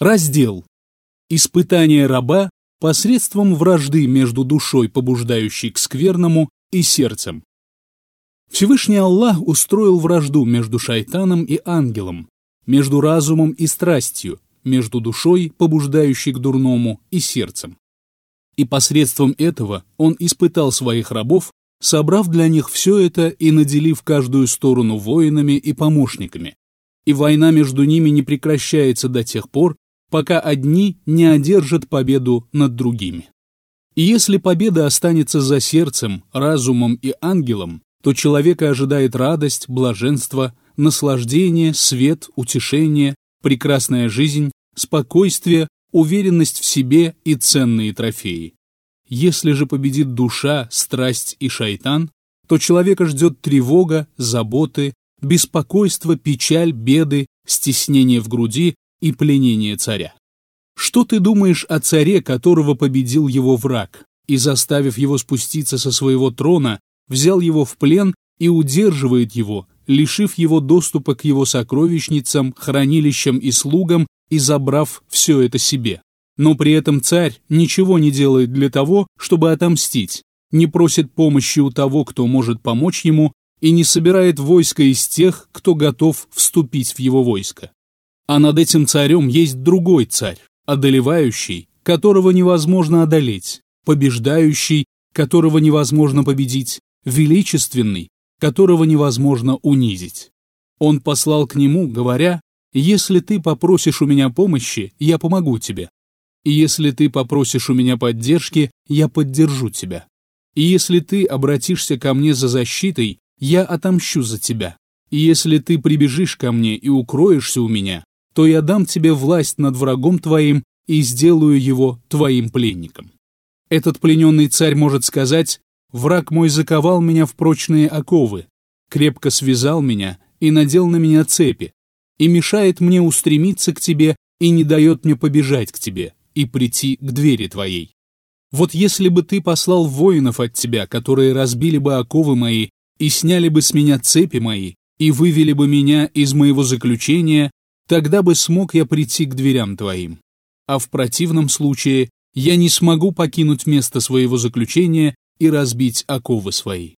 Раздел. Испытание раба посредством вражды между душой, побуждающей к скверному, и сердцем. Всевышний Аллах устроил вражду между шайтаном и ангелом, между разумом и страстью, между душой, побуждающей к дурному, и сердцем. И посредством этого он испытал своих рабов, собрав для них все это и наделив каждую сторону воинами и помощниками. И война между ними не прекращается до тех пор, пока одни не одержат победу над другими. И если победа останется за сердцем, разумом и ангелом, то человека ожидает радость, блаженство, наслаждение, свет, утешение, прекрасная жизнь, спокойствие, уверенность в себе и ценные трофеи. Если же победит душа, страсть и шайтан, то человека ждет тревога, заботы, беспокойство, печаль, беды, стеснение в груди и пленение царя. Что ты думаешь о царе, которого победил его враг, и, заставив его спуститься со своего трона, взял его в плен и удерживает его, лишив его доступа к его сокровищницам, хранилищам и слугам и забрав все это себе. Но при этом царь ничего не делает для того, чтобы отомстить, не просит помощи у того, кто может помочь ему, и не собирает войско из тех, кто готов вступить в его войско. А над этим царем есть другой царь, одолевающий, которого невозможно одолеть, побеждающий, которого невозможно победить, величественный, которого невозможно унизить. Он послал к нему, говоря, «Если ты попросишь у меня помощи, я помогу тебе. И если ты попросишь у меня поддержки, я поддержу тебя. И если ты обратишься ко мне за защитой, я отомщу за тебя. И если ты прибежишь ко мне и укроешься у меня, то я дам тебе власть над врагом твоим и сделаю его твоим пленником. Этот плененный царь может сказать, «Враг мой заковал меня в прочные оковы, крепко связал меня и надел на меня цепи, и мешает мне устремиться к тебе и не дает мне побежать к тебе и прийти к двери твоей. Вот если бы ты послал воинов от тебя, которые разбили бы оковы мои и сняли бы с меня цепи мои, и вывели бы меня из моего заключения, тогда бы смог я прийти к дверям твоим. А в противном случае я не смогу покинуть место своего заключения и разбить оковы свои.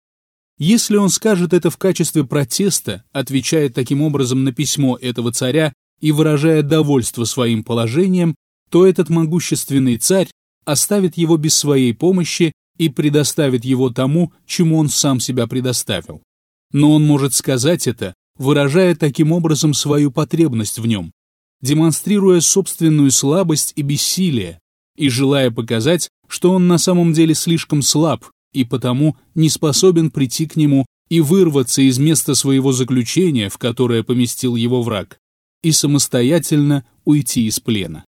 Если он скажет это в качестве протеста, отвечая таким образом на письмо этого царя и выражая довольство своим положением, то этот могущественный царь оставит его без своей помощи и предоставит его тому, чему он сам себя предоставил. Но он может сказать это, выражая таким образом свою потребность в нем, демонстрируя собственную слабость и бессилие, и желая показать, что он на самом деле слишком слаб и потому не способен прийти к нему и вырваться из места своего заключения, в которое поместил его враг, и самостоятельно уйти из плена.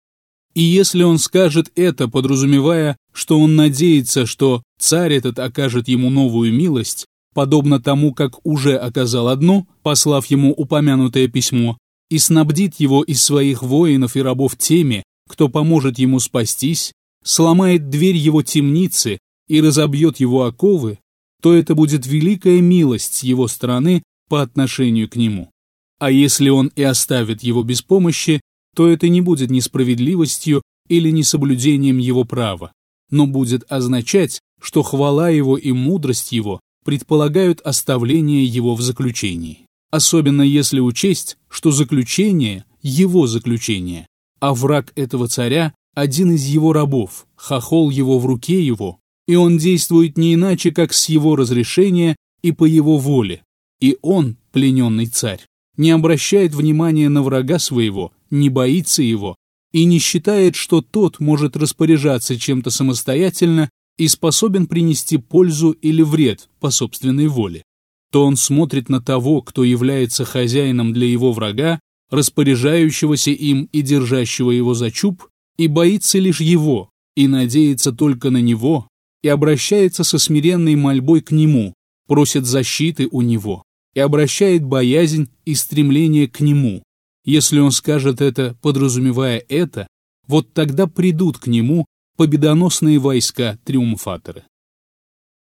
И если он скажет это, подразумевая, что он надеется, что царь этот окажет ему новую милость, подобно тому, как уже оказал одну, послав ему упомянутое письмо, и снабдит его из своих воинов и рабов теми, кто поможет ему спастись, сломает дверь его темницы и разобьет его оковы, то это будет великая милость его стороны по отношению к нему. А если он и оставит его без помощи, то это не будет несправедливостью или несоблюдением его права, но будет означать, что хвала его и мудрость его предполагают оставление его в заключении. Особенно если учесть, что заключение – его заключение, а враг этого царя – один из его рабов, хохол его в руке его, и он действует не иначе, как с его разрешения и по его воле. И он, плененный царь, не обращает внимания на врага своего, не боится его и не считает, что тот может распоряжаться чем-то самостоятельно и способен принести пользу или вред по собственной воле, то он смотрит на того, кто является хозяином для его врага, распоряжающегося им и держащего его за чуб, и боится лишь его, и надеется только на него, и обращается со смиренной мольбой к нему, просит защиты у него, и обращает боязнь и стремление к нему. Если он скажет это, подразумевая это, вот тогда придут к нему победоносные войска-триумфаторы.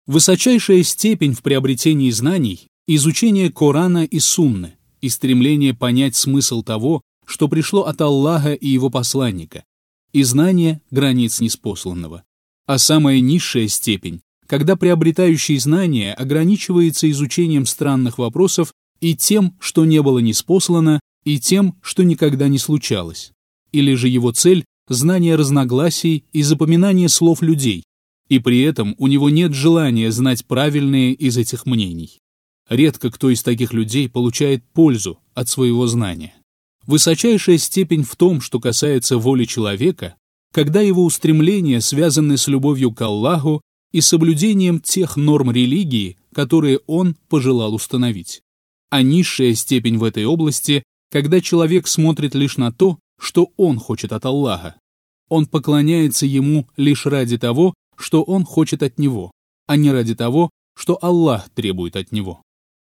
Высочайшая степень в приобретении знаний – изучение Корана и Сунны и стремление понять смысл того, что пришло от Аллаха и его посланника, и знание границ неспосланного. А самая низшая степень, когда приобретающий знание ограничивается изучением странных вопросов и тем, что не было неспослано, и тем, что никогда не случалось. Или же его цель – знание разногласий и запоминание слов людей, и при этом у него нет желания знать правильные из этих мнений. Редко кто из таких людей получает пользу от своего знания. Высочайшая степень в том, что касается воли человека, когда его устремления связаны с любовью к Аллаху и соблюдением тех норм религии, которые он пожелал установить. А низшая степень в этой области, когда человек смотрит лишь на то, что он хочет от Аллаха. Он поклоняется ему лишь ради того, что он хочет от него, а не ради того, что Аллах требует от него.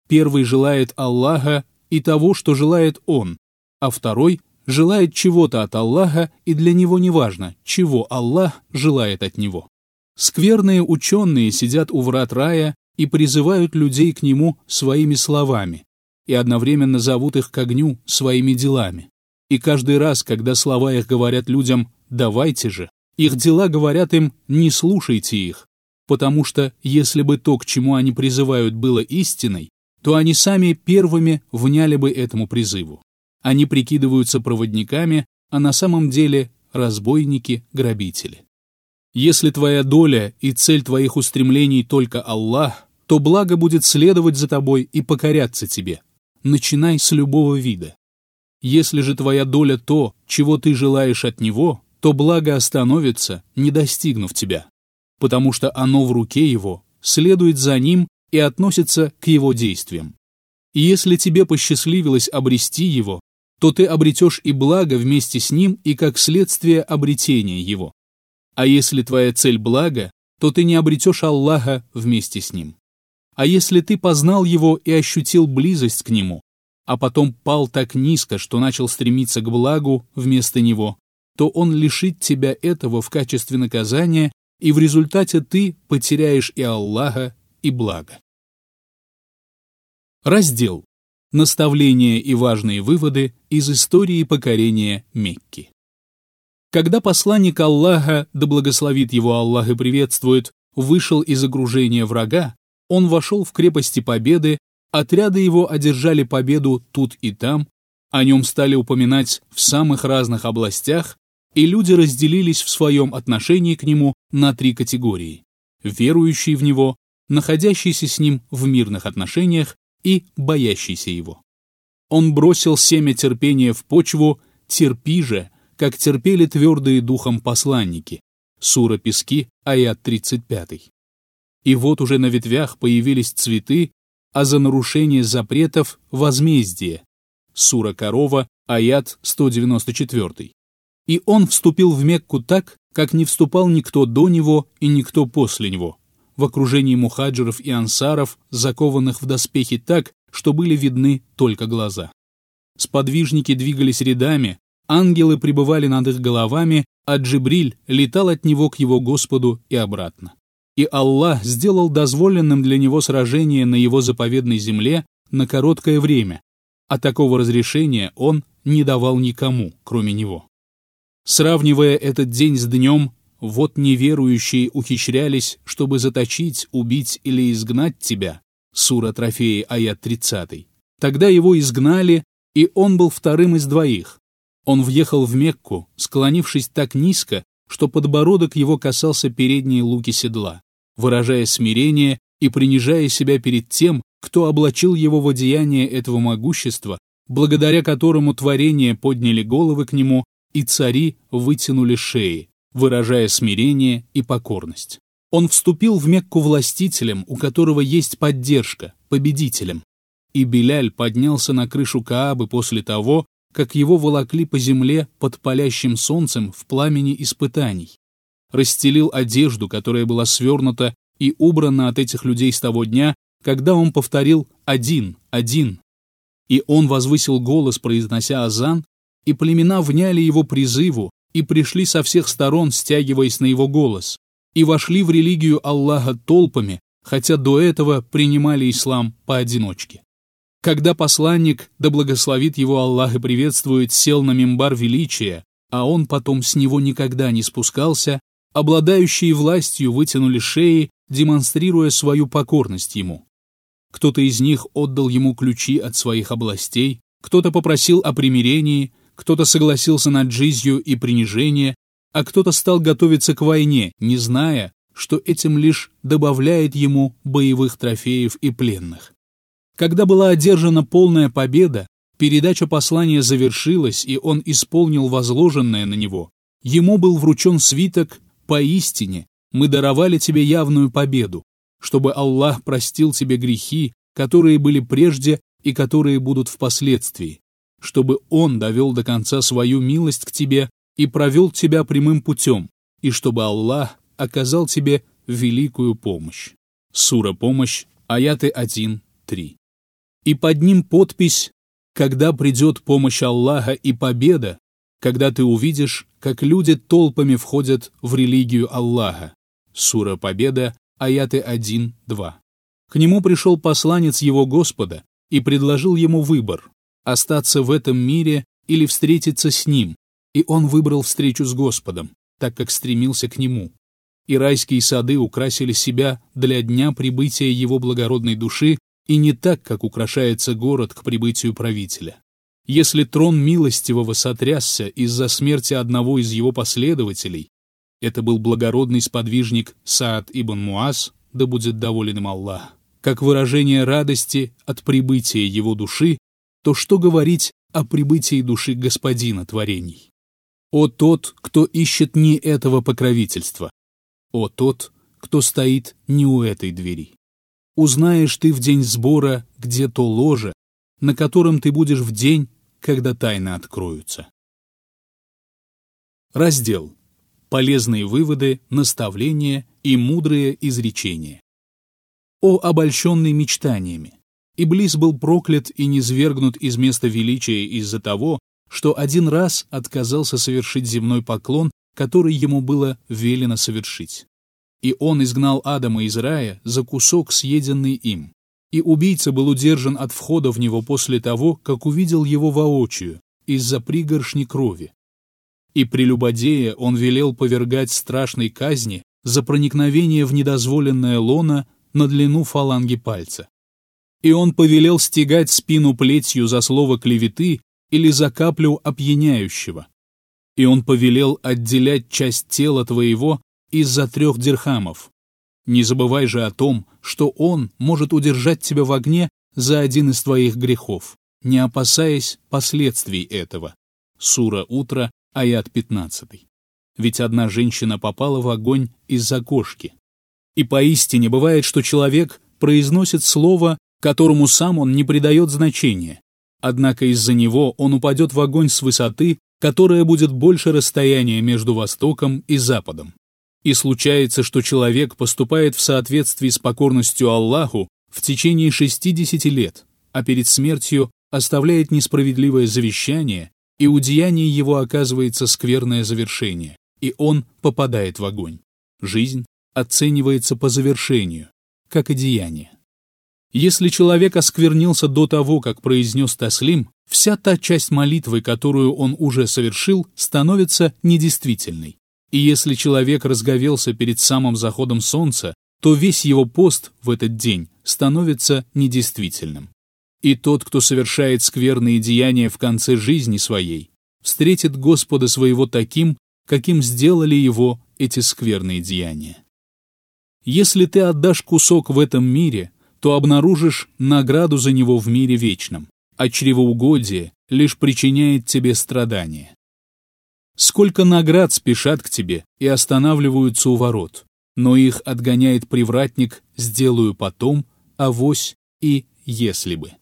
Первый желает Аллаха и того, что желает он, а второй желает чего-то от Аллаха, и для него не важно, чего Аллах желает от него. Скверные ученые сидят у врат рая и призывают людей к нему своими словами, и одновременно зовут их к огню своими делами. И каждый раз, когда слова их говорят людям «давайте же», их дела говорят им «не слушайте их», потому что если бы то, к чему они призывают, было истиной, то они сами первыми вняли бы этому призыву. Они прикидываются проводниками, а на самом деле разбойники-грабители. Если твоя доля и цель твоих устремлений только Аллах, то благо будет следовать за тобой и покоряться тебе. Начинай с любого вида. Если же твоя доля то, чего ты желаешь от Него, то благо остановится, не достигнув тебя, потому что оно в руке Его, следует за Ним и относится к Его действиям. И если тебе посчастливилось обрести Его, то ты обретешь и благо вместе с Ним и как следствие обретения Его. А если твоя цель благо, то ты не обретешь Аллаха вместе с Ним. А если ты познал Его и ощутил близость к Нему, а потом пал так низко, что начал стремиться к благу вместо Него, то Он лишит тебя этого в качестве наказания, и в результате ты потеряешь и Аллаха, и благо. Раздел Наставления и важные выводы из истории покорения Мекки. Когда посланник Аллаха, да благословит его Аллах и приветствует, вышел из окружения врага, он вошел в крепости Победы, отряды его одержали победу тут и там, о нем стали упоминать в самых разных областях, и люди разделились в своем отношении к нему на три категории – верующий в него, находящийся с ним в мирных отношениях и боящийся его. Он бросил семя терпения в почву, терпи же, как терпели твердые духом посланники. Сура Пески, аят 35. И вот уже на ветвях появились цветы, а за нарушение запретов – возмездие. Сура Корова, аят 194. И он вступил в Мекку так, как не вступал никто до него и никто после него, в окружении мухаджиров и ансаров, закованных в доспехи так, что были видны только глаза. Сподвижники двигались рядами, ангелы пребывали над их головами, а Джибриль летал от него к его Господу и обратно. И Аллах сделал дозволенным для него сражение на его заповедной земле на короткое время, а такого разрешения он не давал никому, кроме него. Сравнивая этот день с днем, вот неверующие ухищрялись, чтобы заточить, убить или изгнать тебя. Сура Трофеи, аят 30. Тогда его изгнали, и он был вторым из двоих. Он въехал в Мекку, склонившись так низко, что подбородок его касался передней луки седла, выражая смирение и принижая себя перед тем, кто облачил его в одеяние этого могущества, благодаря которому творения подняли головы к нему и цари вытянули шеи выражая смирение и покорность. Он вступил в Мекку властителем, у которого есть поддержка, победителем. И Беляль поднялся на крышу Каабы после того, как его волокли по земле под палящим солнцем в пламени испытаний. Расстелил одежду, которая была свернута и убрана от этих людей с того дня, когда он повторил «один, один». И он возвысил голос, произнося азан, и племена вняли его призыву, и пришли со всех сторон, стягиваясь на его голос, и вошли в религию Аллаха толпами, хотя до этого принимали ислам поодиночке. Когда посланник, да благословит его Аллах и приветствует, сел на мимбар величия, а он потом с него никогда не спускался, обладающие властью вытянули шеи, демонстрируя свою покорность ему. Кто-то из них отдал ему ключи от своих областей, кто-то попросил о примирении, кто-то согласился на джизью и принижение, а кто-то стал готовиться к войне, не зная, что этим лишь добавляет ему боевых трофеев и пленных. Когда была одержана полная победа, передача послания завершилась, и он исполнил возложенное на него. Ему был вручен свиток «Поистине мы даровали тебе явную победу, чтобы Аллах простил тебе грехи, которые были прежде и которые будут впоследствии, чтобы Он довел до конца свою милость к тебе и провел тебя прямым путем, и чтобы Аллах оказал тебе великую помощь. Сура «Помощь», аяты 1-3. И под ним подпись «Когда придет помощь Аллаха и победа, когда ты увидишь, как люди толпами входят в религию Аллаха». Сура «Победа», аяты 1-2. К нему пришел посланец его Господа и предложил ему выбор – остаться в этом мире или встретиться с ним, и он выбрал встречу с Господом, так как стремился к нему. И райские сады украсили себя для дня прибытия его благородной души и не так, как украшается город к прибытию правителя. Если трон милостивого сотрясся из-за смерти одного из его последователей, это был благородный сподвижник Саад ибн Муаз, да будет доволен им Аллах, как выражение радости от прибытия его души, то что говорить о прибытии души господина творений? О тот, кто ищет не этого покровительства! О тот, кто стоит не у этой двери! Узнаешь ты в день сбора, где то ложе, на котором ты будешь в день, когда тайны откроются. Раздел. Полезные выводы, наставления и мудрые изречения. О обольщенный мечтаниями! Иблис был проклят и низвергнут из места величия из-за того, что один раз отказался совершить земной поклон, который ему было велено совершить. И он изгнал Адама из рая за кусок, съеденный им. И убийца был удержан от входа в него после того, как увидел его воочию, из-за пригоршни крови. И прелюбодея он велел повергать страшной казни за проникновение в недозволенное лоно на длину фаланги пальца. И он повелел стегать спину плетью за слово клеветы или за каплю опьяняющего. И он повелел отделять часть тела твоего из-за трех дирхамов. Не забывай же о том, что он может удержать тебя в огне за один из твоих грехов, не опасаясь последствий этого. Сура Утро, аят 15. Ведь одна женщина попала в огонь из-за кошки. И поистине бывает, что человек произносит слово, которому сам он не придает значения, однако из-за него он упадет в огонь с высоты, которая будет больше расстояния между Востоком и Западом. И случается, что человек поступает в соответствии с покорностью Аллаху в течение 60 лет, а перед смертью оставляет несправедливое завещание, и у деяния его оказывается скверное завершение, и он попадает в огонь. Жизнь оценивается по завершению, как и деяние. Если человек осквернился до того, как произнес таслим, вся та часть молитвы, которую он уже совершил, становится недействительной. И если человек разговелся перед самым заходом солнца, то весь его пост в этот день становится недействительным. И тот, кто совершает скверные деяния в конце жизни своей, встретит Господа своего таким, каким сделали его эти скверные деяния. Если ты отдашь кусок в этом мире, то обнаружишь награду за него в мире вечном, а чревоугодие лишь причиняет тебе страдания. Сколько наград спешат к тебе и останавливаются у ворот, но их отгоняет привратник «сделаю потом», «авось» и «если бы».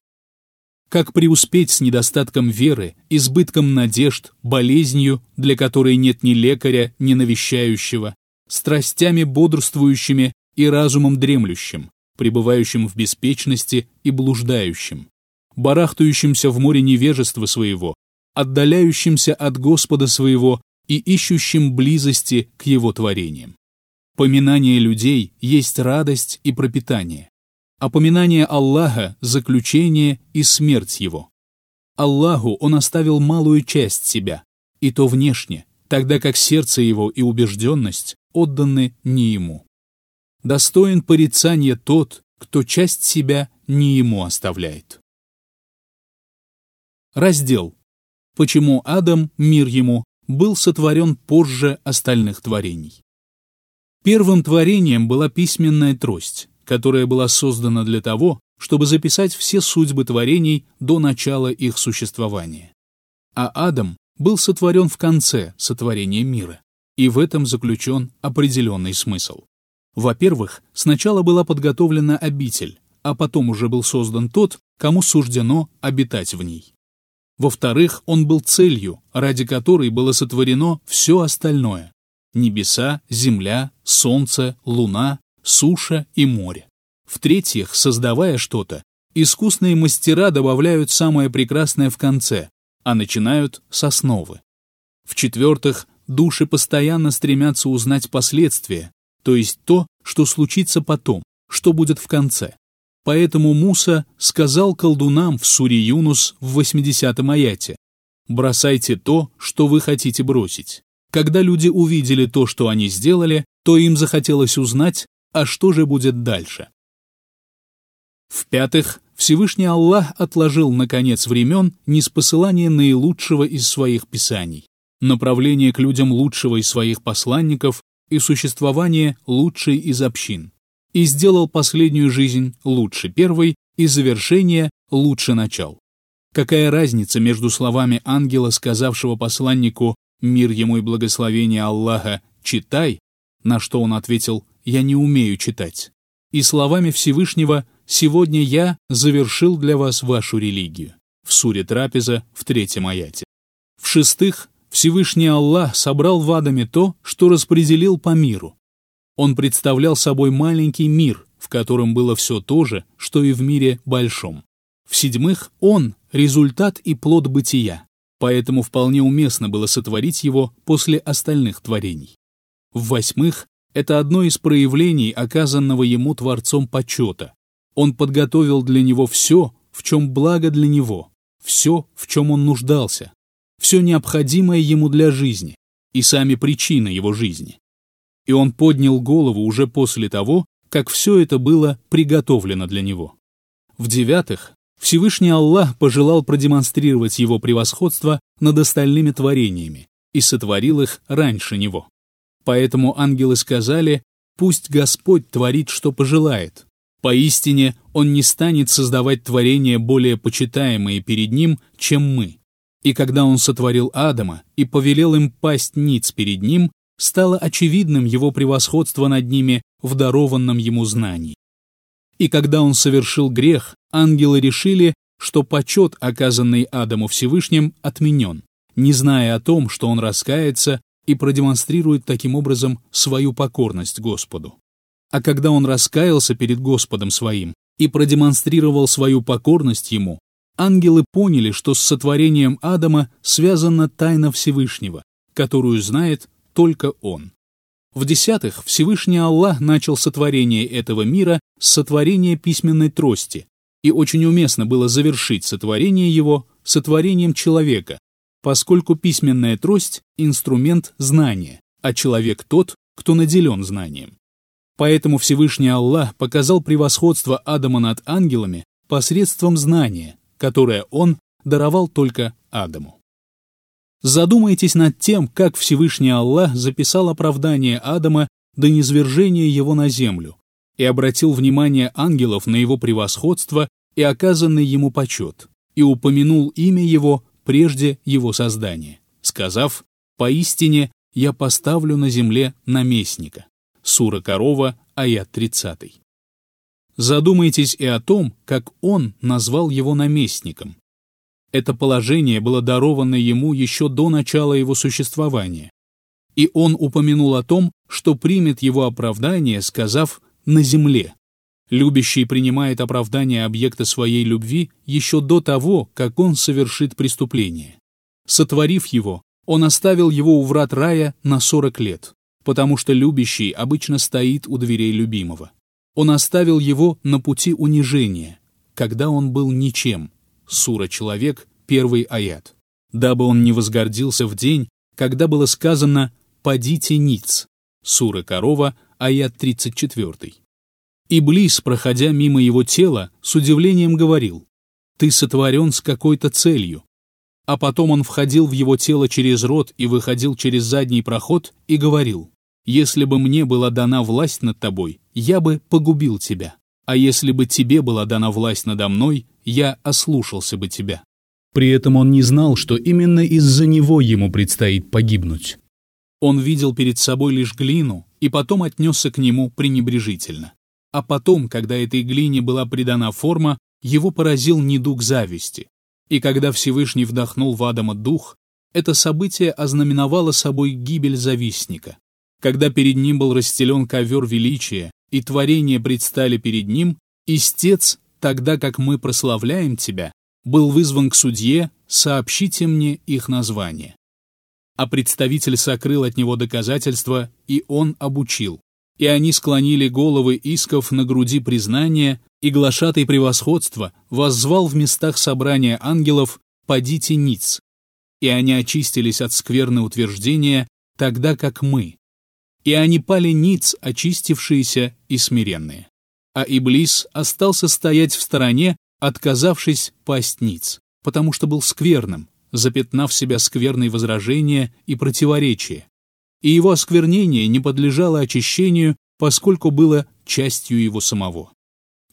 Как преуспеть с недостатком веры, избытком надежд, болезнью, для которой нет ни лекаря, ни навещающего, страстями бодрствующими и разумом дремлющим, пребывающим в беспечности и блуждающим, барахтающимся в море невежества своего, отдаляющимся от Господа своего и ищущим близости к Его творениям. Поминание людей есть радость и пропитание. Опоминание Аллаха, заключение и смерть его. Аллаху он оставил малую часть себя, и то внешне, тогда как сердце его и убежденность отданы не ему. Достоин порицания тот, кто часть себя не ему оставляет. Раздел. Почему Адам, мир ему, был сотворен позже остальных творений. Первым творением была письменная трость, которая была создана для того, чтобы записать все судьбы творений до начала их существования. А Адам был сотворен в конце сотворения мира, и в этом заключен определенный смысл. Во-первых, сначала была подготовлена обитель, а потом уже был создан тот, кому суждено обитать в ней. Во-вторых, он был целью, ради которой было сотворено все остальное — небеса, земля, солнце, луна, суша и море. В-третьих, создавая что-то, искусные мастера добавляют самое прекрасное в конце, а начинают с основы. В-четвертых, души постоянно стремятся узнать последствия, то есть то, что случится потом, что будет в конце. Поэтому Муса сказал колдунам в суре Юнус в 80-м аяте «Бросайте то, что вы хотите бросить». Когда люди увидели то, что они сделали, то им захотелось узнать, а что же будет дальше. В-пятых, Всевышний Аллах отложил на конец времен неспосылание наилучшего из своих писаний, направление к людям лучшего из своих посланников и существование лучшей из общин, и сделал последнюю жизнь лучше первой и завершение лучше начал. Какая разница между словами ангела, сказавшего посланнику «Мир ему и благословение Аллаха, читай», на что он ответил «Я не умею читать», и словами Всевышнего «Сегодня я завершил для вас вашу религию» в суре Трапеза в третьем аяте. В-шестых, Всевышний Аллах собрал в Адаме то, что распределил по миру. Он представлял собой маленький мир, в котором было все то же, что и в мире большом. В-седьмых, он — результат и плод бытия, поэтому вполне уместно было сотворить его после остальных творений. В-восьмых, это одно из проявлений оказанного ему Творцом почета, он подготовил для него все, в чем благо для него, все, в чем он нуждался, все необходимое ему для жизни и сами причины его жизни. И он поднял голову уже после того, как все это было приготовлено для него. В-девятых, Всевышний Аллах пожелал продемонстрировать его превосходство над остальными творениями и сотворил их раньше него. Поэтому ангелы сказали, «Пусть Господь творит, что пожелает, Поистине, он не станет создавать творения более почитаемые перед ним, чем мы. И когда он сотворил Адама и повелел им пасть ниц перед ним, стало очевидным его превосходство над ними в дарованном ему знании. И когда он совершил грех, ангелы решили, что почет, оказанный Адаму Всевышним, отменен, не зная о том, что он раскается и продемонстрирует таким образом свою покорность Господу. А когда он раскаялся перед Господом своим и продемонстрировал свою покорность ему, ангелы поняли, что с сотворением Адама связана тайна Всевышнего, которую знает только он. В-десятых, Всевышний Аллах начал сотворение этого мира с сотворения письменной трости, и очень уместно было завершить сотворение его сотворением человека, поскольку письменная трость — инструмент знания, а человек тот, кто наделен знанием. Поэтому Всевышний Аллах показал превосходство Адама над ангелами посредством знания, которое он даровал только Адаму. Задумайтесь над тем, как Всевышний Аллах записал оправдание Адама до низвержения его на землю и обратил внимание ангелов на его превосходство и оказанный ему почет, и упомянул имя его прежде его создания, сказав «Поистине я поставлю на земле наместника». Сура Корова, аят 30. Задумайтесь и о том, как он назвал его наместником. Это положение было даровано ему еще до начала его существования. И он упомянул о том, что примет его оправдание, сказав «на земле». Любящий принимает оправдание объекта своей любви еще до того, как он совершит преступление. Сотворив его, он оставил его у врат рая на 40 лет потому что любящий обычно стоит у дверей любимого. Он оставил его на пути унижения, когда он был ничем. Сура «Человек», первый аят. Дабы он не возгордился в день, когда было сказано «Падите ниц». Сура «Корова», аят 34. Иблис, проходя мимо его тела, с удивлением говорил «Ты сотворен с какой-то целью». А потом он входил в его тело через рот и выходил через задний проход и говорил «Если бы мне была дана власть над тобой, я бы погубил тебя, а если бы тебе была дана власть надо мной, я ослушался бы тебя». При этом он не знал, что именно из-за него ему предстоит погибнуть. Он видел перед собой лишь глину и потом отнесся к нему пренебрежительно. А потом, когда этой глине была придана форма, его поразил недуг зависти. И когда Всевышний вдохнул в Адама дух, это событие ознаменовало собой гибель завистника. Когда перед ним был расстелен ковер величия, и творения предстали перед ним, истец, тогда как мы прославляем тебя, был вызван к судье, сообщите мне их название. А представитель сокрыл от него доказательства, и он обучил и они склонили головы исков на груди признания, и глашатый превосходства воззвал в местах собрания ангелов «Падите ниц», и они очистились от скверны утверждения, тогда как мы. И они пали ниц, очистившиеся и смиренные. А Иблис остался стоять в стороне, отказавшись пасть ниц, потому что был скверным, запятнав себя скверные возражения и противоречия, и его осквернение не подлежало очищению, поскольку было частью его самого.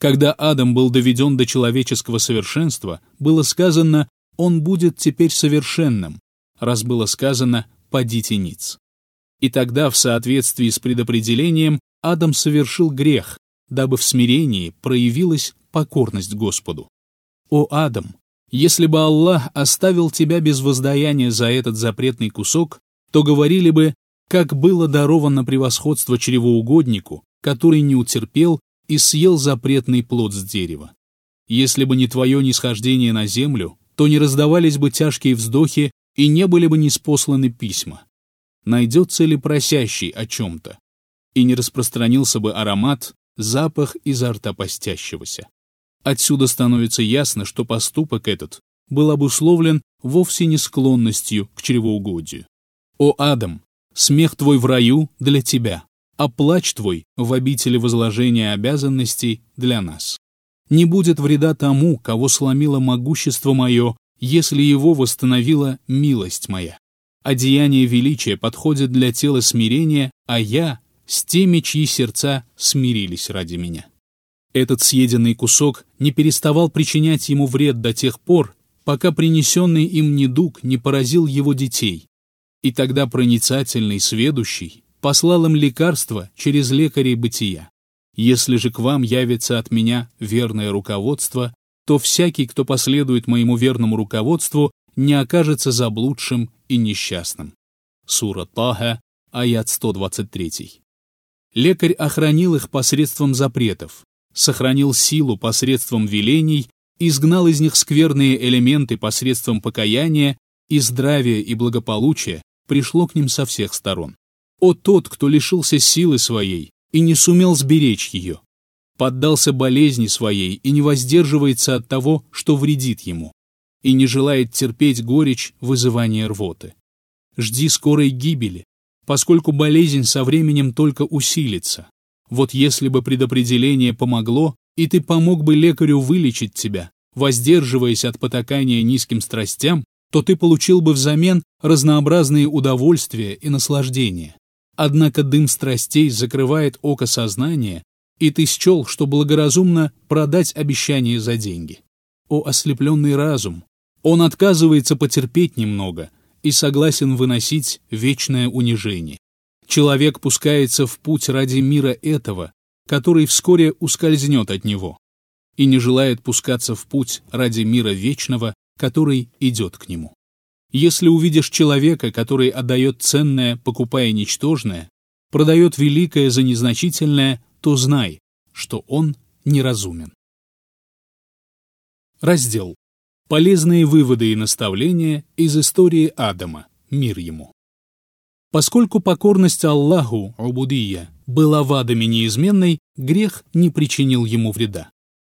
Когда Адам был доведен до человеческого совершенства, было сказано «он будет теперь совершенным», раз было сказано «падите ниц». И тогда, в соответствии с предопределением, Адам совершил грех, дабы в смирении проявилась покорность Господу. «О, Адам, если бы Аллах оставил тебя без воздаяния за этот запретный кусок, то говорили бы как было даровано превосходство чревоугоднику, который не утерпел и съел запретный плод с дерева. Если бы не твое нисхождение на землю, то не раздавались бы тяжкие вздохи и не были бы неспосланы письма. Найдется ли просящий о чем-то? И не распространился бы аромат, запах изо рта постящегося. Отсюда становится ясно, что поступок этот был обусловлен вовсе не склонностью к чревоугодию. О, Адам, Смех твой в раю для тебя, а плач твой в обители возложения обязанностей для нас. Не будет вреда тому, кого сломило могущество мое, если его восстановила милость моя. Одеяние величия подходит для тела смирения, а я с теми, чьи сердца смирились ради меня. Этот съеденный кусок не переставал причинять ему вред до тех пор, пока принесенный им недуг не поразил его детей, и тогда проницательный, сведущий, послал им лекарство через лекарей бытия. Если же к вам явится от меня верное руководство, то всякий, кто последует моему верному руководству, не окажется заблудшим и несчастным. Сура Таха, аят 123. Лекарь охранил их посредством запретов, сохранил силу посредством велений, изгнал из них скверные элементы посредством покаяния и здравия и благополучия пришло к ним со всех сторон. О тот, кто лишился силы своей и не сумел сберечь ее, поддался болезни своей и не воздерживается от того, что вредит ему, и не желает терпеть горечь вызывания рвоты. Жди скорой гибели, поскольку болезнь со временем только усилится. Вот если бы предопределение помогло, и ты помог бы лекарю вылечить тебя, воздерживаясь от потакания низким страстям, то ты получил бы взамен разнообразные удовольствия и наслаждения. Однако дым страстей закрывает око сознания, и ты счел, что благоразумно продать обещание за деньги. О ослепленный разум! Он отказывается потерпеть немного и согласен выносить вечное унижение. Человек пускается в путь ради мира этого, который вскоре ускользнет от него, и не желает пускаться в путь ради мира вечного, который идет к нему. Если увидишь человека, который отдает ценное, покупая ничтожное, продает великое за незначительное, то знай, что он неразумен. Раздел. Полезные выводы и наставления из истории Адама. Мир ему. Поскольку покорность Аллаху, Убудия, была в Адаме неизменной, грех не причинил ему вреда.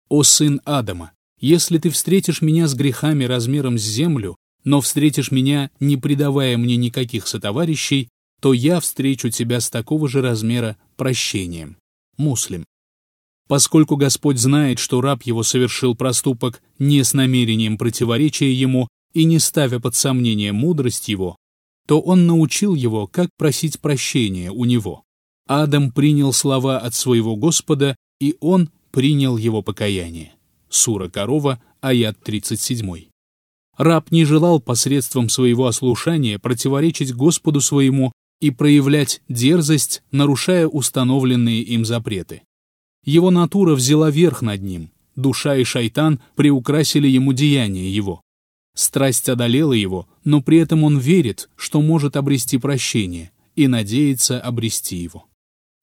«О сын Адама, если ты встретишь меня с грехами размером с землю, но встретишь меня, не предавая мне никаких сотоварищей, то я встречу тебя с такого же размера прощением». Муслим. Поскольку Господь знает, что раб его совершил проступок не с намерением противоречия ему и не ставя под сомнение мудрость его, то он научил его, как просить прощения у него. Адам принял слова от своего Господа, и он принял его покаяние. Сура Корова, аят 37. Раб не желал посредством своего ослушания противоречить Господу своему и проявлять дерзость, нарушая установленные им запреты. Его натура взяла верх над ним, душа и шайтан приукрасили ему деяния его. Страсть одолела его, но при этом он верит, что может обрести прощение, и надеется обрести его.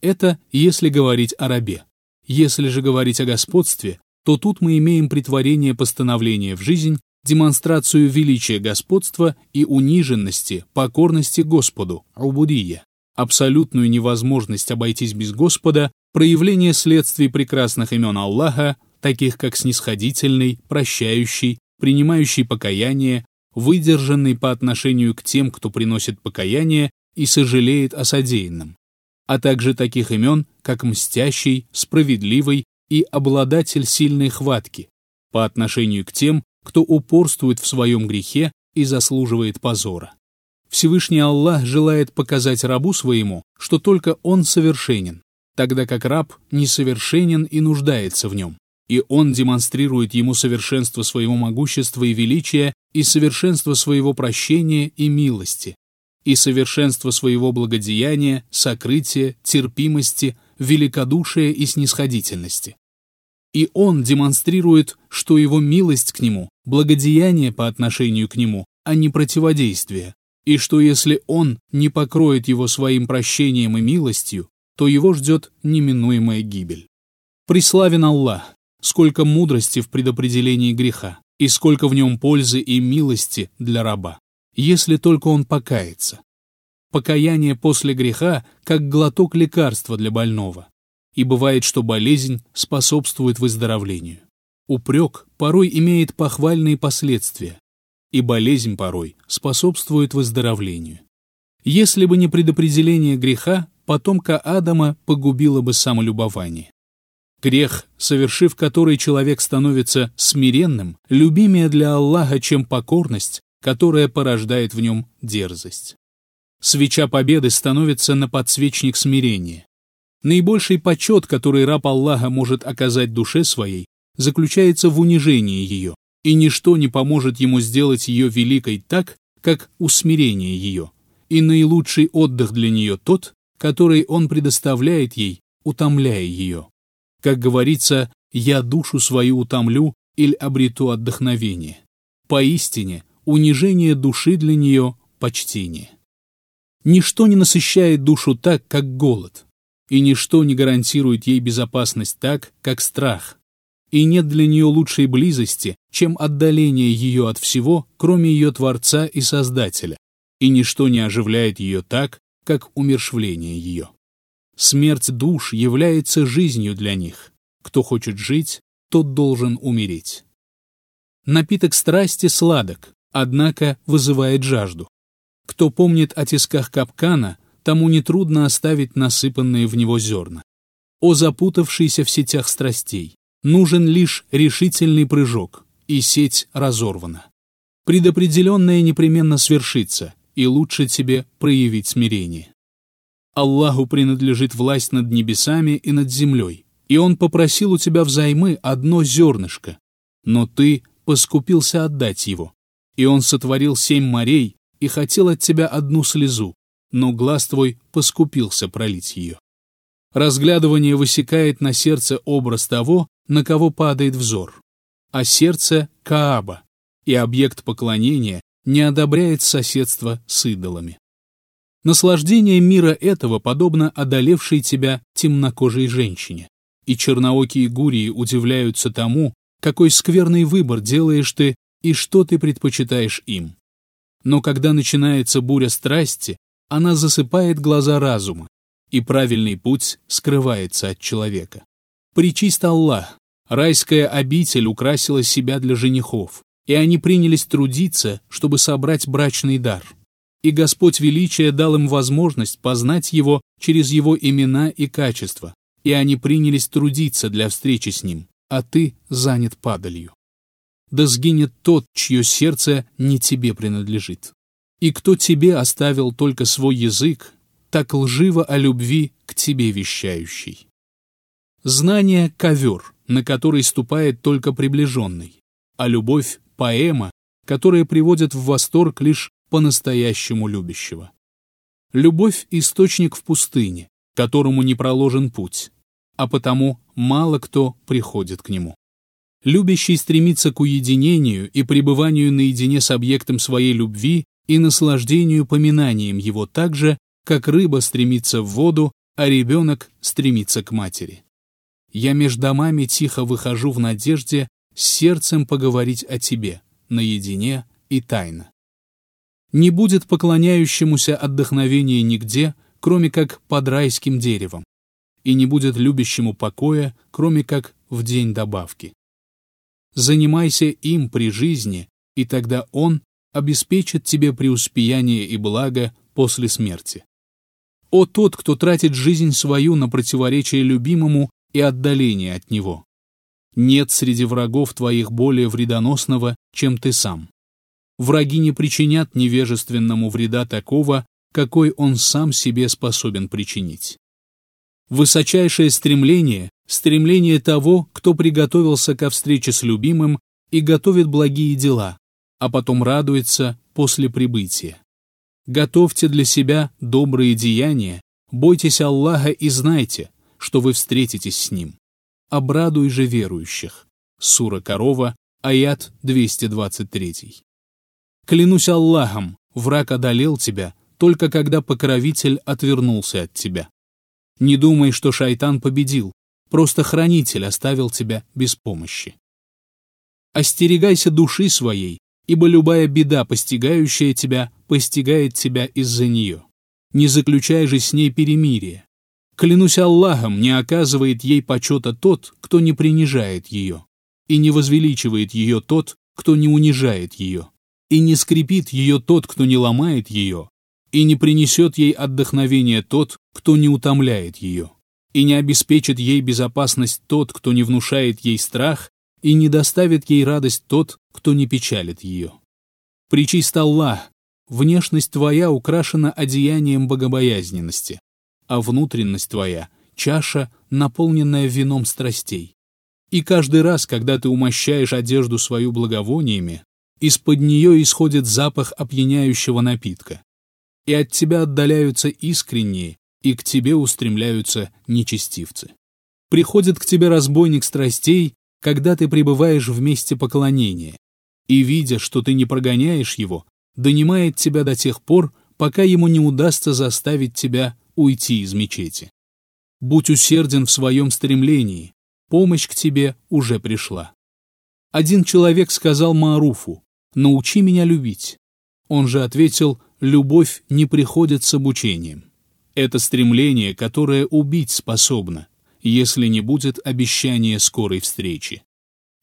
Это если говорить о рабе. Если же говорить о господстве, то тут мы имеем притворение постановления в жизнь, демонстрацию величия господства и униженности, покорности Господу, убудия, абсолютную невозможность обойтись без Господа, проявление следствий прекрасных имен Аллаха, таких как снисходительный, прощающий, принимающий покаяние, выдержанный по отношению к тем, кто приносит покаяние и сожалеет о содеянном, а также таких имен, как мстящий, справедливый и обладатель сильной хватки по отношению к тем, кто упорствует в своем грехе и заслуживает позора. Всевышний Аллах желает показать рабу своему, что только он совершенен, тогда как раб несовершенен и нуждается в нем и он демонстрирует ему совершенство своего могущества и величия, и совершенство своего прощения и милости, и совершенство своего благодеяния, сокрытия, терпимости, великодушия и снисходительности. И он демонстрирует, что его милость к нему, благодеяние по отношению к нему, а не противодействие, и что если он не покроет его своим прощением и милостью, то его ждет неминуемая гибель. Преславен Аллах, сколько мудрости в предопределении греха, и сколько в нем пользы и милости для раба, если только он покается. Покаяние после греха как глоток лекарства для больного, и бывает, что болезнь способствует выздоровлению. Упрек порой имеет похвальные последствия, и болезнь порой способствует выздоровлению. Если бы не предопределение греха, потомка Адама погубило бы самолюбование. Грех, совершив который человек становится смиренным, любимее для Аллаха, чем покорность, которая порождает в нем дерзость. Свеча победы становится на подсвечник смирения. Наибольший почет, который раб Аллаха может оказать душе своей, заключается в унижении ее, и ничто не поможет ему сделать ее великой так, как усмирение ее, и наилучший отдых для нее тот, который он предоставляет ей, утомляя ее. Как говорится, «я душу свою утомлю или обрету отдохновение». Поистине, унижение души для нее – почтение. Ничто не насыщает душу так, как голод, и ничто не гарантирует ей безопасность так, как страх. И нет для нее лучшей близости, чем отдаление ее от всего, кроме ее Творца и Создателя, и ничто не оживляет ее так, как умершвление ее. Смерть душ является жизнью для них. Кто хочет жить, тот должен умереть. Напиток страсти сладок, однако вызывает жажду. Кто помнит о тисках капкана, тому нетрудно оставить насыпанные в него зерна. О запутавшейся в сетях страстей. Нужен лишь решительный прыжок, и сеть разорвана. Предопределенное непременно свершится, и лучше тебе проявить смирение. Аллаху принадлежит власть над небесами и над землей, и Он попросил у тебя взаймы одно зернышко, но ты поскупился отдать его. И Он сотворил семь морей и хотел от тебя одну слезу, но глаз твой поскупился пролить ее. Разглядывание высекает на сердце образ того, на кого падает взор, а сердце — Кааба, и объект поклонения не одобряет соседство с идолами. Наслаждение мира этого подобно одолевшей тебя темнокожей женщине. И черноокие гурии удивляются тому, какой скверный выбор делаешь ты и что ты предпочитаешь им. Но когда начинается буря страсти, она засыпает глаза разума, и правильный путь скрывается от человека. Причист Аллах, райская обитель украсила себя для женихов, и они принялись трудиться, чтобы собрать брачный дар. И Господь Величия дал им возможность познать Его через Его имена и качества, и они принялись трудиться для встречи с Ним, а ты занят падалью. Да сгинет тот, чье сердце не тебе принадлежит. И кто тебе оставил только свой язык, так лживо о любви к тебе вещающий. Знание — ковер, на который ступает только приближенный, а любовь — поэма, которая приводит в восторг лишь по-настоящему любящего. Любовь — источник в пустыне, которому не проложен путь, а потому мало кто приходит к нему. Любящий стремится к уединению и пребыванию наедине с объектом своей любви и наслаждению поминанием его так же, как рыба стремится в воду, а ребенок стремится к матери. Я между домами тихо выхожу в надежде с сердцем поговорить о тебе, наедине и тайно. Не будет поклоняющемуся отдохновения нигде, кроме как под райским деревом, и не будет любящему покоя, кроме как в день добавки. Занимайся им при жизни, и тогда он обеспечит тебе преуспеяние и благо после смерти. О тот, кто тратит жизнь свою на противоречие любимому и отдаление от него! Нет среди врагов твоих более вредоносного, чем ты сам. Враги не причинят невежественному вреда такого, какой он сам себе способен причинить. Высочайшее стремление — стремление того, кто приготовился ко встрече с любимым и готовит благие дела, а потом радуется после прибытия. Готовьте для себя добрые деяния, бойтесь Аллаха и знайте, что вы встретитесь с Ним. Обрадуй же верующих. Сура Корова, аят 223. Клянусь Аллахом, враг одолел тебя, только когда покровитель отвернулся от тебя. Не думай, что шайтан победил, просто хранитель оставил тебя без помощи. Остерегайся души своей, ибо любая беда, постигающая тебя, постигает тебя из-за нее. Не заключай же с ней перемирие. Клянусь Аллахом, не оказывает ей почета тот, кто не принижает ее, и не возвеличивает ее тот, кто не унижает ее, и не скрипит ее тот, кто не ломает ее, и не принесет ей отдохновение тот, кто не утомляет ее, и не обеспечит ей безопасность тот, кто не внушает ей страх, и не доставит ей радость тот, кто не печалит ее. Причист Аллах, внешность твоя украшена одеянием богобоязненности, а внутренность твоя — чаша, наполненная вином страстей. И каждый раз, когда ты умощаешь одежду свою благовониями, из-под нее исходит запах опьяняющего напитка. И от тебя отдаляются искренние, и к тебе устремляются нечестивцы. Приходит к тебе разбойник страстей когда ты пребываешь в месте поклонения, и, видя, что ты не прогоняешь его, донимает тебя до тех пор, пока ему не удастся заставить тебя уйти из мечети. Будь усерден в своем стремлении, помощь к тебе уже пришла. Один человек сказал Маруфу, «Научи меня любить». Он же ответил, «Любовь не приходит с обучением». Это стремление, которое убить способно, если не будет обещания скорой встречи.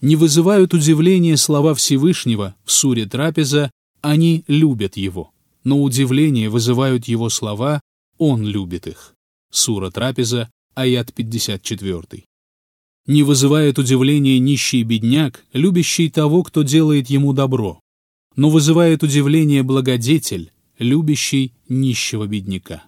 Не вызывают удивления слова Всевышнего в суре трапеза «они любят его», но удивление вызывают его слова «он любит их». Сура трапеза, аят 54. Не вызывает удивления нищий бедняк, любящий того, кто делает ему добро, но вызывает удивление благодетель, любящий нищего бедняка.